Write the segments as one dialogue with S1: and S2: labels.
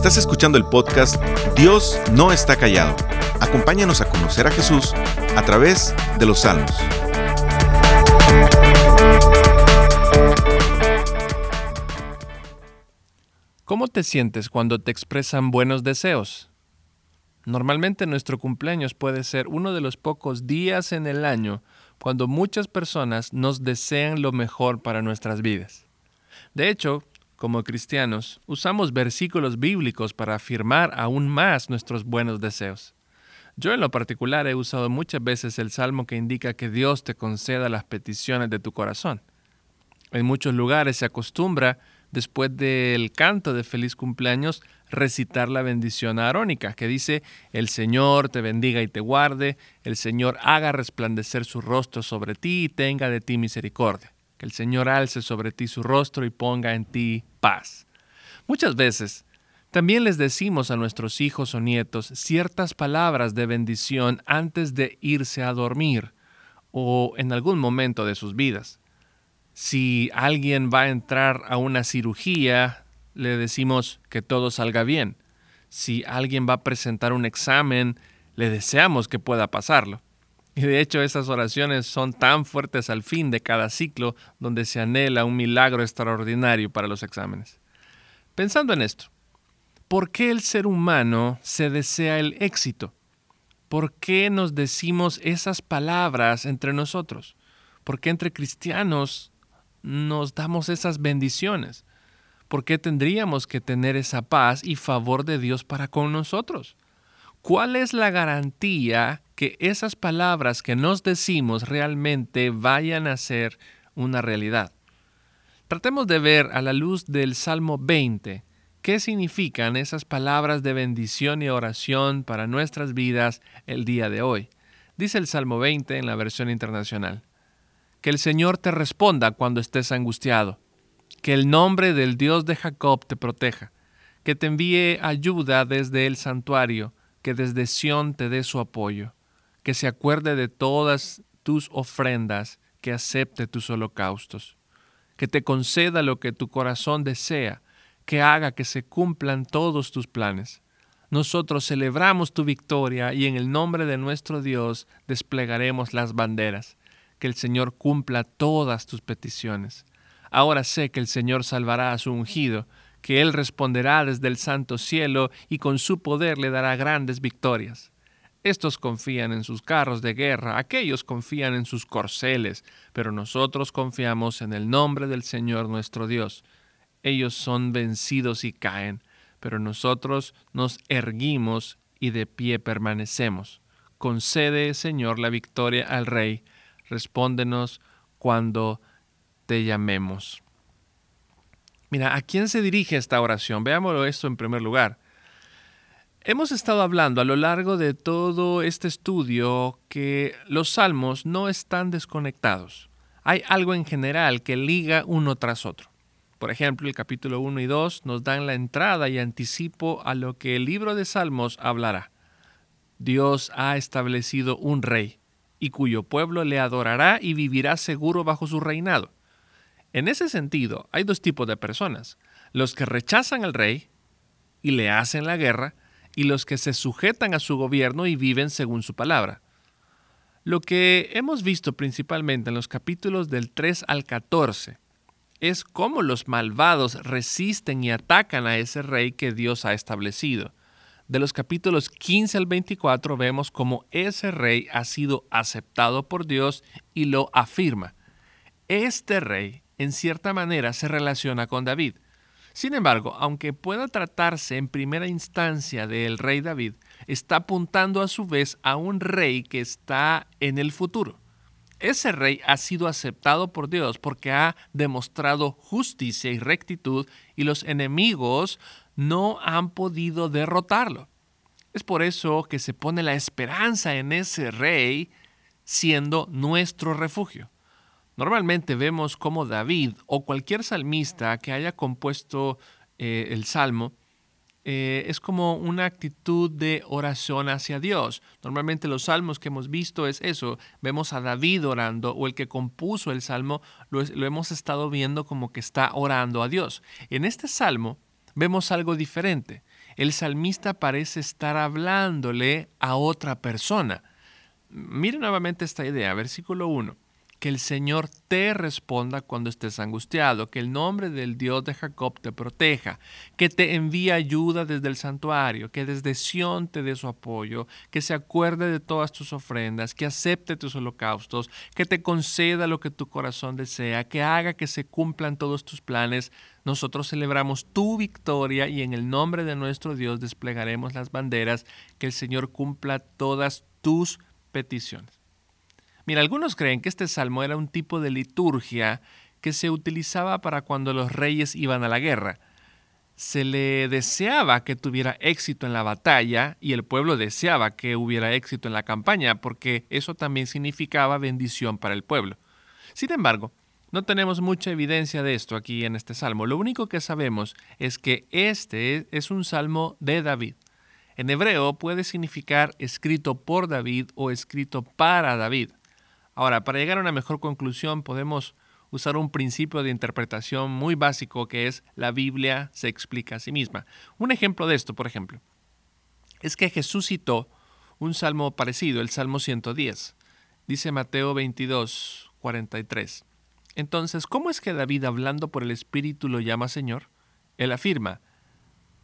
S1: Estás escuchando el podcast Dios no está callado. Acompáñanos a conocer a Jesús a través de los salmos.
S2: ¿Cómo te sientes cuando te expresan buenos deseos? Normalmente nuestro cumpleaños puede ser uno de los pocos días en el año cuando muchas personas nos desean lo mejor para nuestras vidas. De hecho, como cristianos, usamos versículos bíblicos para afirmar aún más nuestros buenos deseos. Yo en lo particular he usado muchas veces el salmo que indica que Dios te conceda las peticiones de tu corazón. En muchos lugares se acostumbra, después del canto de feliz cumpleaños, recitar la bendición arónica, que dice, el Señor te bendiga y te guarde, el Señor haga resplandecer su rostro sobre ti y tenga de ti misericordia, que el Señor alce sobre ti su rostro y ponga en ti paz. Muchas veces también les decimos a nuestros hijos o nietos ciertas palabras de bendición antes de irse a dormir o en algún momento de sus vidas. Si alguien va a entrar a una cirugía, le decimos que todo salga bien. Si alguien va a presentar un examen, le deseamos que pueda pasarlo. Y de hecho esas oraciones son tan fuertes al fin de cada ciclo donde se anhela un milagro extraordinario para los exámenes. Pensando en esto, ¿por qué el ser humano se desea el éxito? ¿Por qué nos decimos esas palabras entre nosotros? ¿Por qué entre cristianos nos damos esas bendiciones? ¿por qué tendríamos que tener esa paz y favor de Dios para con nosotros? ¿Cuál es la garantía que esas palabras que nos decimos realmente vayan a ser una realidad? Tratemos de ver a la luz del Salmo 20 qué significan esas palabras de bendición y oración para nuestras vidas el día de hoy. Dice el Salmo 20 en la versión internacional. Que el Señor te responda cuando estés angustiado que el nombre del Dios de Jacob te proteja, que te envíe ayuda desde el santuario, que desde Sión te dé su apoyo, que se acuerde de todas tus ofrendas, que acepte tus holocaustos, que te conceda lo que tu corazón desea, que haga que se cumplan todos tus planes. Nosotros celebramos tu victoria y en el nombre de nuestro Dios desplegaremos las banderas. Que el Señor cumpla todas tus peticiones. Ahora sé que el Señor salvará a su ungido, que Él responderá desde el santo cielo y con su poder le dará grandes victorias. Estos confían en sus carros de guerra, aquellos confían en sus corceles, pero nosotros confiamos en el nombre del Señor nuestro Dios. Ellos son vencidos y caen, pero nosotros nos erguimos y de pie permanecemos. Concede, Señor, la victoria al Rey. Respóndenos cuando te llamemos. Mira, ¿a quién se dirige esta oración? Veámoslo esto en primer lugar. Hemos estado hablando a lo largo de todo este estudio que los salmos no están desconectados. Hay algo en general que liga uno tras otro. Por ejemplo, el capítulo 1 y 2 nos dan la entrada y anticipo a lo que el libro de Salmos hablará. Dios ha establecido un rey, y cuyo pueblo le adorará y vivirá seguro bajo su reinado. En ese sentido, hay dos tipos de personas, los que rechazan al rey y le hacen la guerra, y los que se sujetan a su gobierno y viven según su palabra. Lo que hemos visto principalmente en los capítulos del 3 al 14 es cómo los malvados resisten y atacan a ese rey que Dios ha establecido. De los capítulos 15 al 24 vemos cómo ese rey ha sido aceptado por Dios y lo afirma. Este rey en cierta manera se relaciona con David. Sin embargo, aunque pueda tratarse en primera instancia del rey David, está apuntando a su vez a un rey que está en el futuro. Ese rey ha sido aceptado por Dios porque ha demostrado justicia y rectitud y los enemigos no han podido derrotarlo. Es por eso que se pone la esperanza en ese rey siendo nuestro refugio. Normalmente vemos como David o cualquier salmista que haya compuesto eh, el salmo eh, es como una actitud de oración hacia Dios. Normalmente los salmos que hemos visto es eso. Vemos a David orando o el que compuso el salmo lo, lo hemos estado viendo como que está orando a Dios. En este salmo vemos algo diferente. el salmista parece estar hablándole a otra persona. Mire nuevamente esta idea, versículo 1 que el Señor te responda cuando estés angustiado, que el nombre del Dios de Jacob te proteja, que te envíe ayuda desde el santuario, que desde Sión te dé su apoyo, que se acuerde de todas tus ofrendas, que acepte tus holocaustos, que te conceda lo que tu corazón desea, que haga que se cumplan todos tus planes. Nosotros celebramos tu victoria y en el nombre de nuestro Dios desplegaremos las banderas, que el Señor cumpla todas tus peticiones. Algunos creen que este salmo era un tipo de liturgia que se utilizaba para cuando los reyes iban a la guerra. Se le deseaba que tuviera éxito en la batalla y el pueblo deseaba que hubiera éxito en la campaña porque eso también significaba bendición para el pueblo. Sin embargo, no tenemos mucha evidencia de esto aquí en este salmo. Lo único que sabemos es que este es un salmo de David. En hebreo puede significar escrito por David o escrito para David. Ahora, para llegar a una mejor conclusión podemos usar un principio de interpretación muy básico que es la Biblia se explica a sí misma. Un ejemplo de esto, por ejemplo, es que Jesús citó un salmo parecido, el Salmo 110. Dice Mateo 22, 43. Entonces, ¿cómo es que David hablando por el Espíritu lo llama Señor? Él afirma,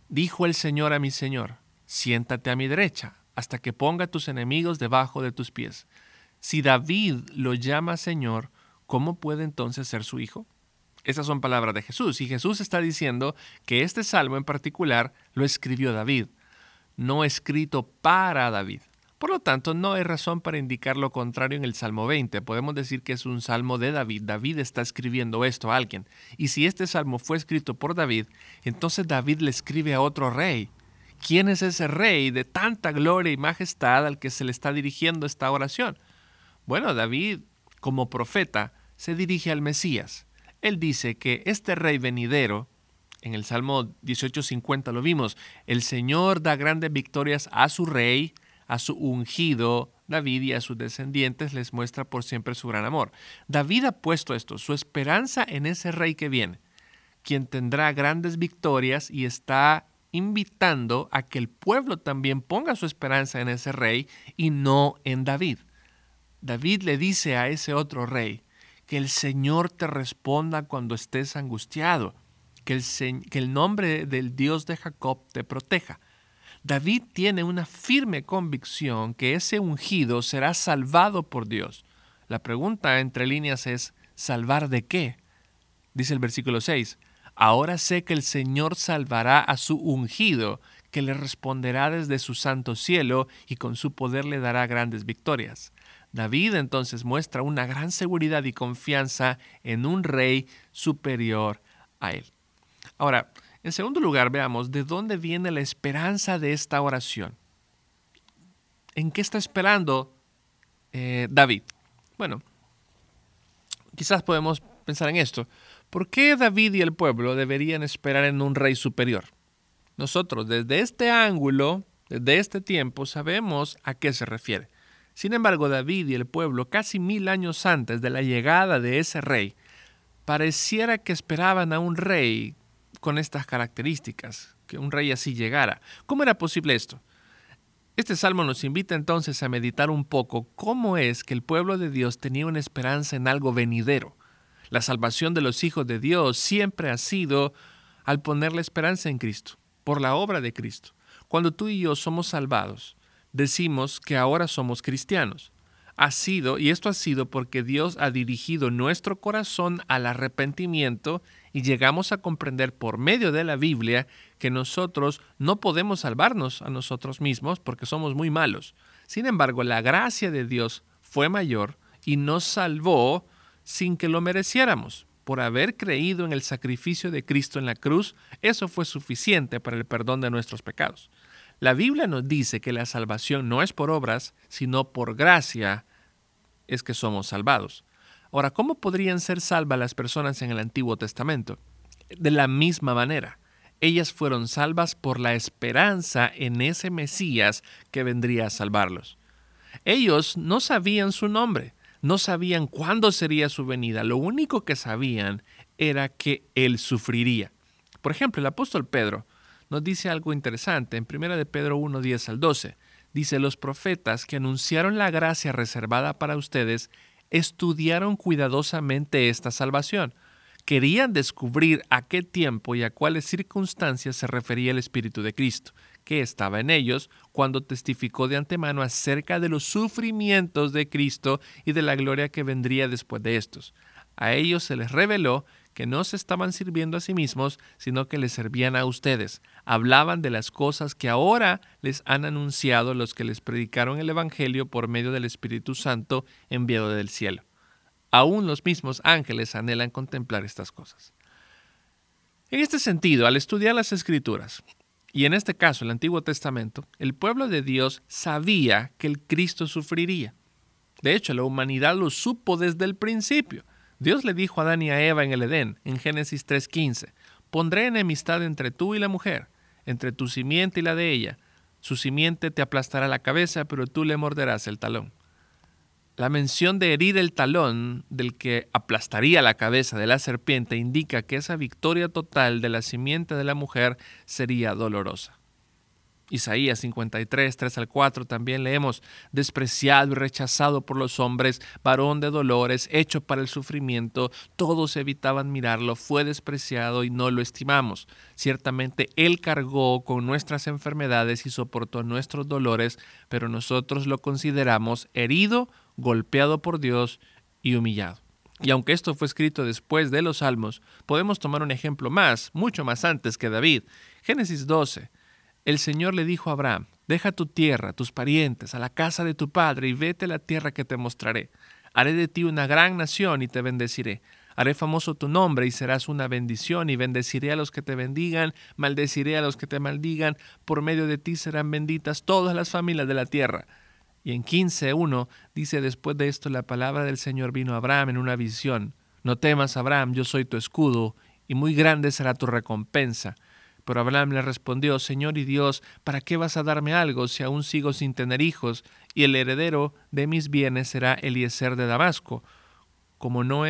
S2: dijo el Señor a mi Señor, siéntate a mi derecha, hasta que ponga tus enemigos debajo de tus pies. Si David lo llama Señor, ¿cómo puede entonces ser su hijo? Esas son palabras de Jesús. Y Jesús está diciendo que este salmo en particular lo escribió David, no escrito para David. Por lo tanto, no hay razón para indicar lo contrario en el Salmo 20. Podemos decir que es un salmo de David. David está escribiendo esto a alguien. Y si este salmo fue escrito por David, entonces David le escribe a otro rey. ¿Quién es ese rey de tanta gloria y majestad al que se le está dirigiendo esta oración? Bueno, David, como profeta, se dirige al Mesías. Él dice que este rey venidero, en el Salmo 18:50 lo vimos, el Señor da grandes victorias a su rey, a su ungido, David y a sus descendientes les muestra por siempre su gran amor. David ha puesto esto, su esperanza en ese rey que viene, quien tendrá grandes victorias y está invitando a que el pueblo también ponga su esperanza en ese rey y no en David. David le dice a ese otro rey, que el Señor te responda cuando estés angustiado, que el, nombre del Dios de Jacob te proteja. David tiene una firme convicción que ese ungido será salvado por Dios. La pregunta entre líneas es, ¿salvar de qué? Dice el versículo 6, ahora sé que el Señor salvará a su ungido, que le responderá desde su santo cielo y con su poder le dará grandes victorias. David entonces muestra una gran seguridad y confianza en un rey superior a él. Ahora, en segundo lugar, veamos de dónde viene la esperanza de esta oración. ¿En qué está esperando eh, David? Bueno, quizás podemos pensar en esto. ¿Por qué David y el pueblo deberían esperar en un rey superior? Nosotros desde este ángulo, desde este tiempo, sabemos a qué se refiere. Sin embargo, David y el pueblo, casi mil años antes de la llegada de ese rey, pareciera que esperaban a un rey con estas características, que un rey así llegara. ¿Cómo era posible esto? Este salmo nos invita entonces a meditar un poco cómo es que el pueblo de Dios tenía una esperanza en algo venidero. La salvación de los hijos de Dios siempre ha sido al poner la esperanza en Cristo, por la obra de Cristo. Cuando tú y yo somos salvados, decimos que ahora somos cristianos. Ha sido, y esto ha sido porque Dios ha dirigido nuestro corazón al arrepentimiento y llegamos a comprender por medio de la Biblia que nosotros no podemos salvarnos a nosotros mismos porque somos muy malos. Sin embargo, la gracia de Dios fue mayor y nos salvó sin que lo mereciéramos. Por haber creído en el sacrificio de Cristo en la cruz, eso fue suficiente para el perdón de nuestros pecados. La Biblia nos dice que la salvación no es por obras, sino por gracia es que somos salvados. Ahora, ¿cómo podrían ser salvas las personas en el Antiguo Testamento? De la misma manera. Ellas fueron salvas por la esperanza en ese Mesías que vendría a salvarlos. Ellos no sabían su nombre, no sabían cuándo sería su venida, lo único que sabían era que Él sufriría. Por ejemplo, el apóstol Pedro nos dice algo interesante en 1 de Pedro 1, 10 al 12. Dice, los profetas que anunciaron la gracia reservada para ustedes estudiaron cuidadosamente esta salvación. Querían descubrir a qué tiempo y a cuáles circunstancias se refería el Espíritu de Cristo, que estaba en ellos cuando testificó de antemano acerca de los sufrimientos de Cristo y de la gloria que vendría después de estos. A ellos se les reveló que no se estaban sirviendo a sí mismos, sino que les servían a ustedes. Hablaban de las cosas que ahora les han anunciado los que les predicaron el Evangelio por medio del Espíritu Santo enviado del cielo. Aún los mismos ángeles anhelan contemplar estas cosas. En este sentido, al estudiar las Escrituras, y en este caso el Antiguo Testamento, el pueblo de Dios sabía que el Cristo sufriría. De hecho, la humanidad lo supo desde el principio. Dios le dijo a Adán y a Eva en el Edén, en Génesis 3:15, pondré enemistad entre tú y la mujer, entre tu simiente y la de ella. Su simiente te aplastará la cabeza, pero tú le morderás el talón. La mención de herir el talón del que aplastaría la cabeza de la serpiente indica que esa victoria total de la simiente de la mujer sería dolorosa. Isaías 53, 3 al 4 también leemos, despreciado y rechazado por los hombres, varón de dolores, hecho para el sufrimiento, todos evitaban mirarlo, fue despreciado y no lo estimamos. Ciertamente Él cargó con nuestras enfermedades y soportó nuestros dolores, pero nosotros lo consideramos herido, golpeado por Dios y humillado. Y aunque esto fue escrito después de los Salmos, podemos tomar un ejemplo más, mucho más antes que David. Génesis 12 el Señor le dijo a Abraham, deja tu tierra, tus parientes, a la casa de tu padre y vete a la tierra que te mostraré. Haré de ti una gran nación y te bendeciré. Haré famoso tu nombre y serás una bendición y bendeciré a los que te bendigan, maldeciré a los que te maldigan, por medio de ti serán benditas todas las familias de la tierra. Y en 15.1 dice después de esto la palabra del Señor vino a Abraham en una visión. No temas, Abraham, yo soy tu escudo, y muy grande será tu recompensa. Pero Abraham le respondió, Señor y Dios, ¿para qué vas a darme algo si aún sigo sin tener hijos? Y el heredero de mis bienes será Eliezer de Damasco. Como no,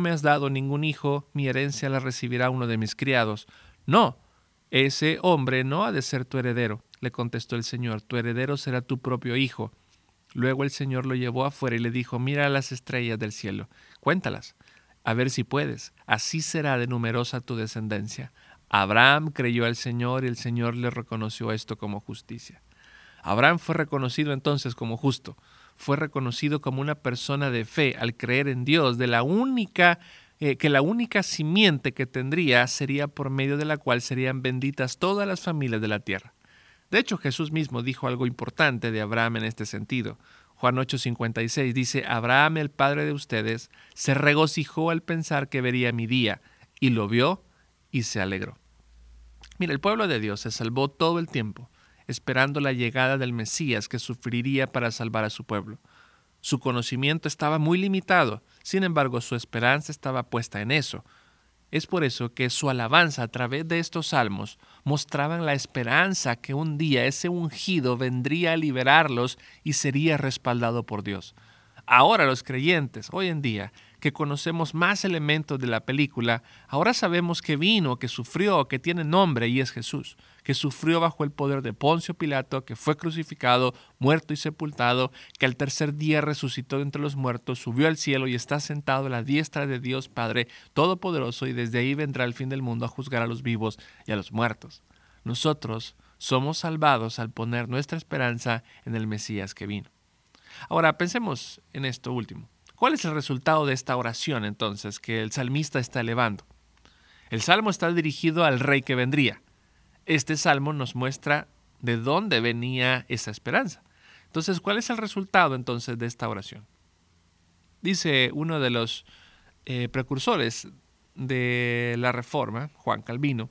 S2: me has dado ningún hijo, mi herencia la recibirá uno de mis criados. No, ese hombre no ha de ser tu heredero, le contestó el Señor, tu heredero será tu propio hijo. Luego el Señor lo llevó afuera y le dijo, mira las estrellas del cielo, cuéntalas, a ver si puedes, así será de numerosa tu descendencia. Abraham creyó al Señor y el Señor le reconoció esto como justicia. Abraham fue reconocido entonces como justo, fue reconocido como una persona de fe al creer en Dios, de la única eh, que la única simiente que tendría sería por medio de la cual serían benditas todas las familias de la tierra. De hecho, Jesús mismo dijo algo importante de Abraham en este sentido. Juan 8:56 dice, Abraham, el padre de ustedes, se regocijó al pensar que vería mi día, y lo vio y se alegró. Mira, el pueblo de Dios se salvó todo el tiempo, esperando la llegada del Mesías que sufriría para salvar a su pueblo. Su conocimiento estaba muy limitado, sin embargo su esperanza estaba puesta en eso. Es por eso que su alabanza a través de estos salmos mostraban la esperanza que un día ese ungido vendría a liberarlos y sería respaldado por Dios. Ahora los creyentes, hoy en día, que conocemos más elementos de la película, ahora sabemos que vino, que sufrió, que tiene nombre y es Jesús, que sufrió bajo el poder de Poncio Pilato, que fue crucificado, muerto y sepultado, que al tercer día resucitó entre los muertos, subió al cielo y está sentado a la diestra de Dios Padre Todopoderoso y desde ahí vendrá el fin del mundo a juzgar a los vivos y a los muertos. Nosotros somos salvados al poner nuestra esperanza en el Mesías que vino. Ahora pensemos en esto último. ¿Cuál es el resultado de esta oración entonces que el salmista está elevando? El salmo está dirigido al rey que vendría. Este salmo nos muestra de dónde venía esa esperanza. Entonces, ¿cuál es el resultado entonces de esta oración? Dice uno de los eh, precursores de la Reforma, Juan Calvino,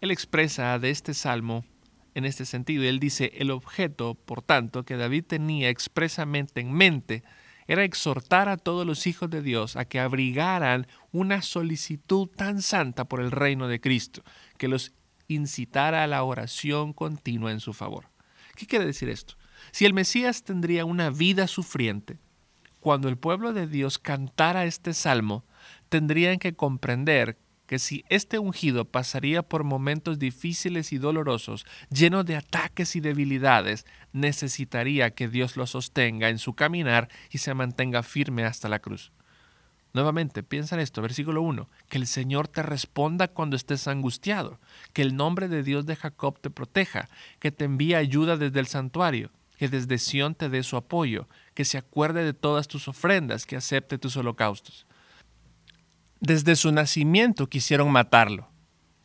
S2: él expresa de este salmo en este sentido. Él dice, el objeto, por tanto, que David tenía expresamente en mente era exhortar a todos los hijos de Dios a que abrigaran una solicitud tan santa por el reino de Cristo, que los incitara a la oración continua en su favor. ¿Qué quiere decir esto? Si el Mesías tendría una vida sufriente, cuando el pueblo de Dios cantara este salmo, tendrían que comprender que si este ungido pasaría por momentos difíciles y dolorosos, lleno de ataques y debilidades, necesitaría que Dios lo sostenga en su caminar y se mantenga firme hasta la cruz. Nuevamente, piensa en esto, versículo 1, que el Señor te responda cuando estés angustiado, que el nombre de Dios de Jacob te proteja, que te envíe ayuda desde el santuario, que desde Sión te dé su apoyo, que se acuerde de todas tus ofrendas, que acepte tus holocaustos. Desde su nacimiento quisieron matarlo.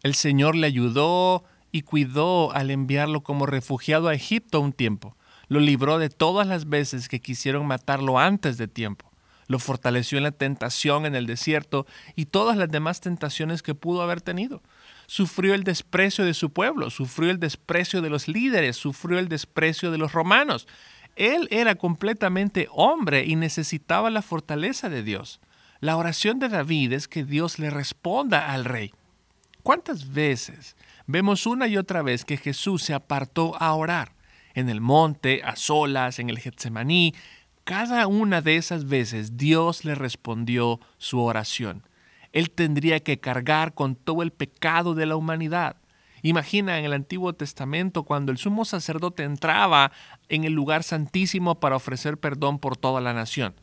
S2: El Señor le ayudó y cuidó al enviarlo como refugiado a Egipto un tiempo. Lo libró de todas las veces que quisieron matarlo antes de tiempo lo fortaleció en la tentación en el desierto y todas las demás tentaciones que pudo haber tenido. Sufrió el desprecio de su pueblo, sufrió el desprecio de los líderes, sufrió el desprecio de los romanos. Él era completamente hombre y necesitaba la fortaleza de Dios. La oración de David es que Dios le responda al rey. ¿Cuántas veces vemos una y otra vez que Jesús se apartó a orar? En el monte, a solas, en el Getsemaní, cada una de esas veces Dios le respondió su oración. Él tendría que cargar con todo el pecado de la humanidad. Imagina en el Antiguo Testamento cuando el sumo sacerdote entraba en el lugar santísimo para ofrecer perdón por toda la nación.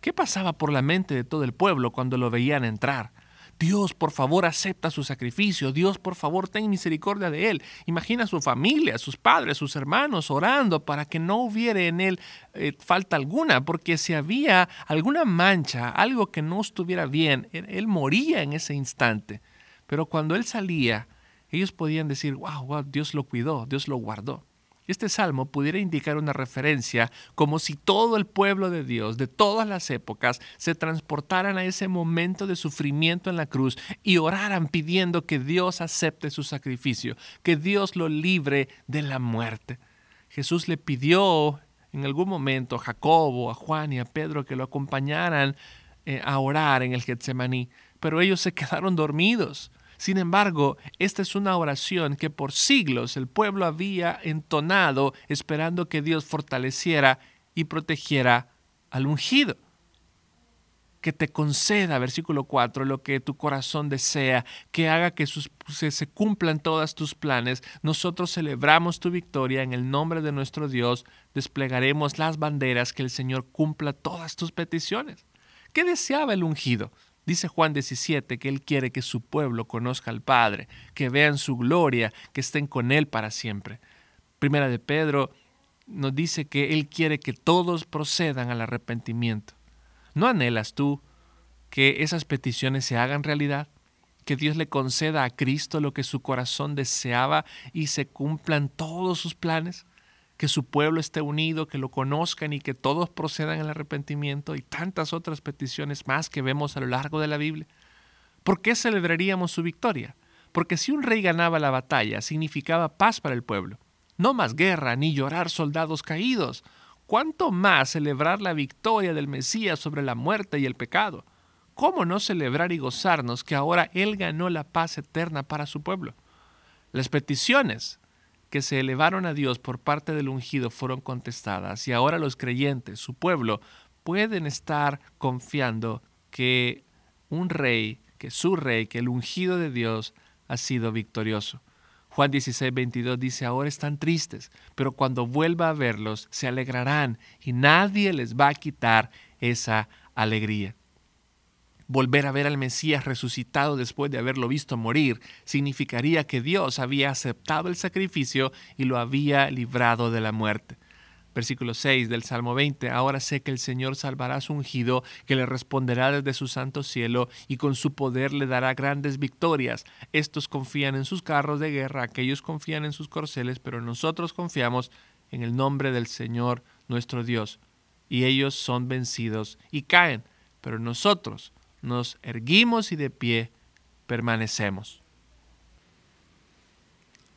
S2: ¿Qué pasaba por la mente de todo el pueblo cuando lo veían entrar? Dios, por favor, acepta su sacrificio. Dios, por favor, ten misericordia de él. Imagina su familia, sus padres, sus hermanos orando para que no hubiera en él eh, falta alguna, porque si había alguna mancha, algo que no estuviera bien, él, moría en ese instante. Pero cuando él salía, ellos podían decir, wow, wow, Dios lo cuidó, Dios lo guardó. Este salmo pudiera indicar una referencia como si todo el pueblo de Dios de todas las épocas se transportaran a ese momento de sufrimiento en la cruz y oraran pidiendo que Dios acepte su sacrificio, que Dios lo libre de la muerte. Jesús le pidió en algún momento a Jacobo, a Juan y a Pedro que lo acompañaran eh, a orar en el Getsemaní, pero ellos se quedaron dormidos. Sin embargo, esta es una oración que por siglos el pueblo había entonado esperando que Dios fortaleciera y protegiera al ungido. Que te conceda, versículo 4, lo que tu corazón desea, que haga que se, se cumplan todos tus planes. Nosotros celebramos tu victoria en el nombre de nuestro Dios, desplegaremos las banderas, que el Señor cumpla todas tus peticiones. ¿Qué deseaba el ungido? Dice Juan 17 que Él quiere que su pueblo conozca al Padre, que vean su gloria, que estén con Él para siempre. Primera de Pedro nos dice que Él quiere que todos procedan al arrepentimiento. ¿No anhelas tú que esas peticiones se hagan realidad? Que Dios le conceda a Cristo lo que su corazón deseaba y se cumplan todos sus planes? Que su pueblo esté unido, que lo conozcan y que todos procedan al arrepentimiento y tantas otras peticiones más que vemos a lo largo de la Biblia. ¿Por qué celebraríamos su victoria? Porque si un rey ganaba la batalla, significaba paz para el pueblo. No más guerra ni llorar soldados caídos. ¿Cuánto más celebrar la victoria del Mesías sobre la muerte y el pecado? ¿Cómo no celebrar y gozarnos que ahora Él ganó la paz eterna para su pueblo? Las peticiones que se elevaron a Dios por parte del ungido fueron contestadas y ahora los creyentes, su pueblo, pueden estar confiando que un rey, que su rey, que el ungido de Dios ha sido victorioso. Juan 16, 22 dice, ahora están tristes, pero cuando vuelva a verlos se alegrarán y nadie les va a quitar esa alegría. Volver a ver al Mesías resucitado después de haberlo visto morir significaría que Dios había aceptado el sacrificio y lo había librado de la muerte. Versículo 6 del Salmo 20. Ahora sé que el Señor salvará a su ungido, que le responderá desde su santo cielo, y con su poder le dará grandes victorias. Estos confían en sus carros de guerra, aquellos confían en sus corceles, pero nosotros confiamos en el nombre del Señor nuestro Dios. Y ellos son vencidos y caen, pero nosotros nos erguimos y de pie permanecemos.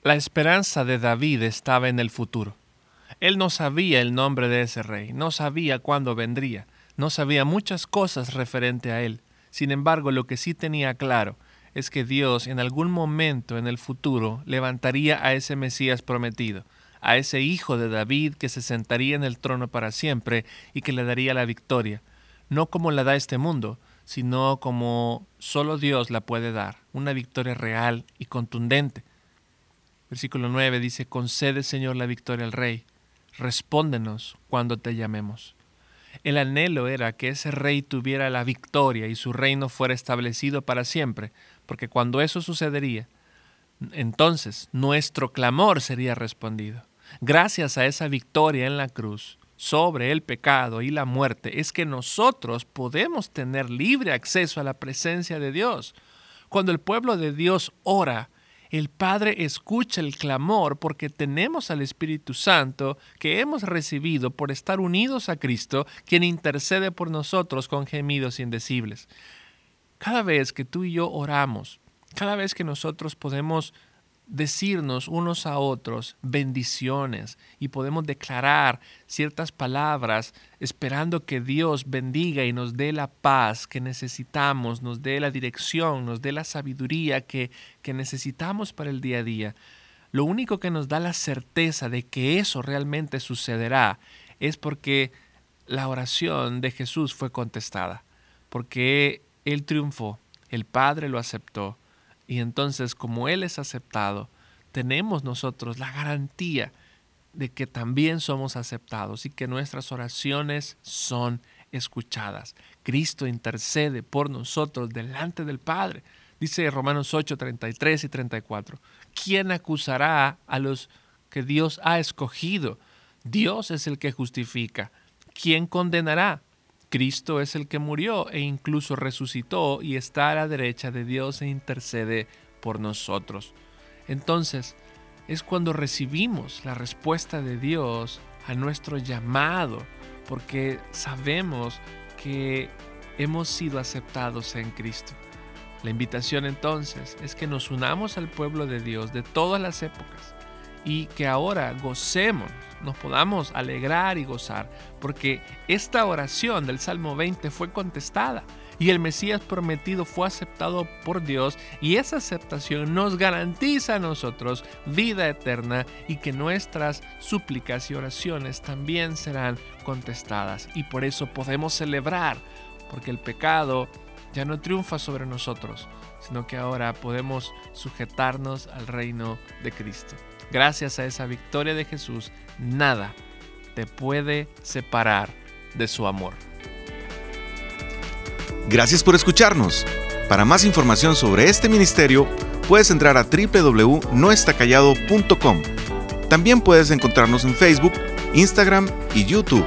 S2: La esperanza de David estaba en el futuro. Él no sabía el nombre de ese rey, no sabía cuándo vendría, no sabía muchas cosas referente a él. Sin embargo, lo que sí tenía claro es que Dios en algún momento en el futuro levantaría a ese Mesías prometido, a ese hijo de David que se sentaría en el trono para siempre y que le daría la victoria, no como la da este mundo, sino como solo Dios la puede dar, una victoria real y contundente. Versículo 9 dice, concede Señor la victoria al Rey, respóndenos cuando te llamemos. El anhelo era que ese rey tuviera la victoria y su reino fuera establecido para siempre, porque cuando eso sucedería, entonces nuestro clamor sería respondido. Gracias a esa victoria en la cruz sobre el pecado y la muerte es que nosotros podemos tener libre acceso a la presencia de Dios. Cuando el pueblo de Dios ora, el Padre escucha el clamor porque tenemos al Espíritu Santo que hemos recibido por estar unidos a Cristo, quien intercede por nosotros con gemidos indecibles. Cada vez que tú y yo oramos, cada vez que nosotros podemos decirnos unos a otros bendiciones y podemos declarar ciertas palabras esperando que Dios bendiga y nos dé la paz que necesitamos, nos dé la dirección, nos dé la sabiduría que, que necesitamos para el día a día. Lo único que nos da la certeza de que eso realmente sucederá es porque la oración de Jesús fue contestada, porque Él triunfó, el Padre lo aceptó y entonces, como Él es aceptado, tenemos nosotros la garantía de que también somos aceptados y que nuestras oraciones son escuchadas. Cristo intercede por nosotros delante del Padre. Dice Romanos 8, 33 y 34. ¿Quién acusará a los que Dios ha escogido? Dios es el que justifica. ¿Quién condenará? Cristo es el que murió e incluso resucitó y está a la derecha de Dios e intercede por nosotros. Entonces, es cuando recibimos la respuesta de Dios a nuestro llamado, porque sabemos que hemos sido aceptados en Cristo. La invitación entonces es que nos unamos al pueblo de Dios de todas las épocas y que ahora gocemos, nos podamos alegrar y gozar, porque esta oración del Salmo 20 fue contestada y el Mesías prometido fue aceptado por Dios y esa aceptación nos garantiza a nosotros vida eterna y que nuestras súplicas y oraciones también serán contestadas. Y por eso podemos celebrar, porque el pecado ya no triunfa sobre nosotros, sino que ahora podemos sujetarnos al reino de Cristo. Gracias a esa victoria de Jesús, nada te puede separar de su amor.
S1: Gracias por escucharnos. Para más información sobre este ministerio, puedes entrar a www.noestacallado.com. También puedes encontrarnos en Facebook, Instagram y YouTube.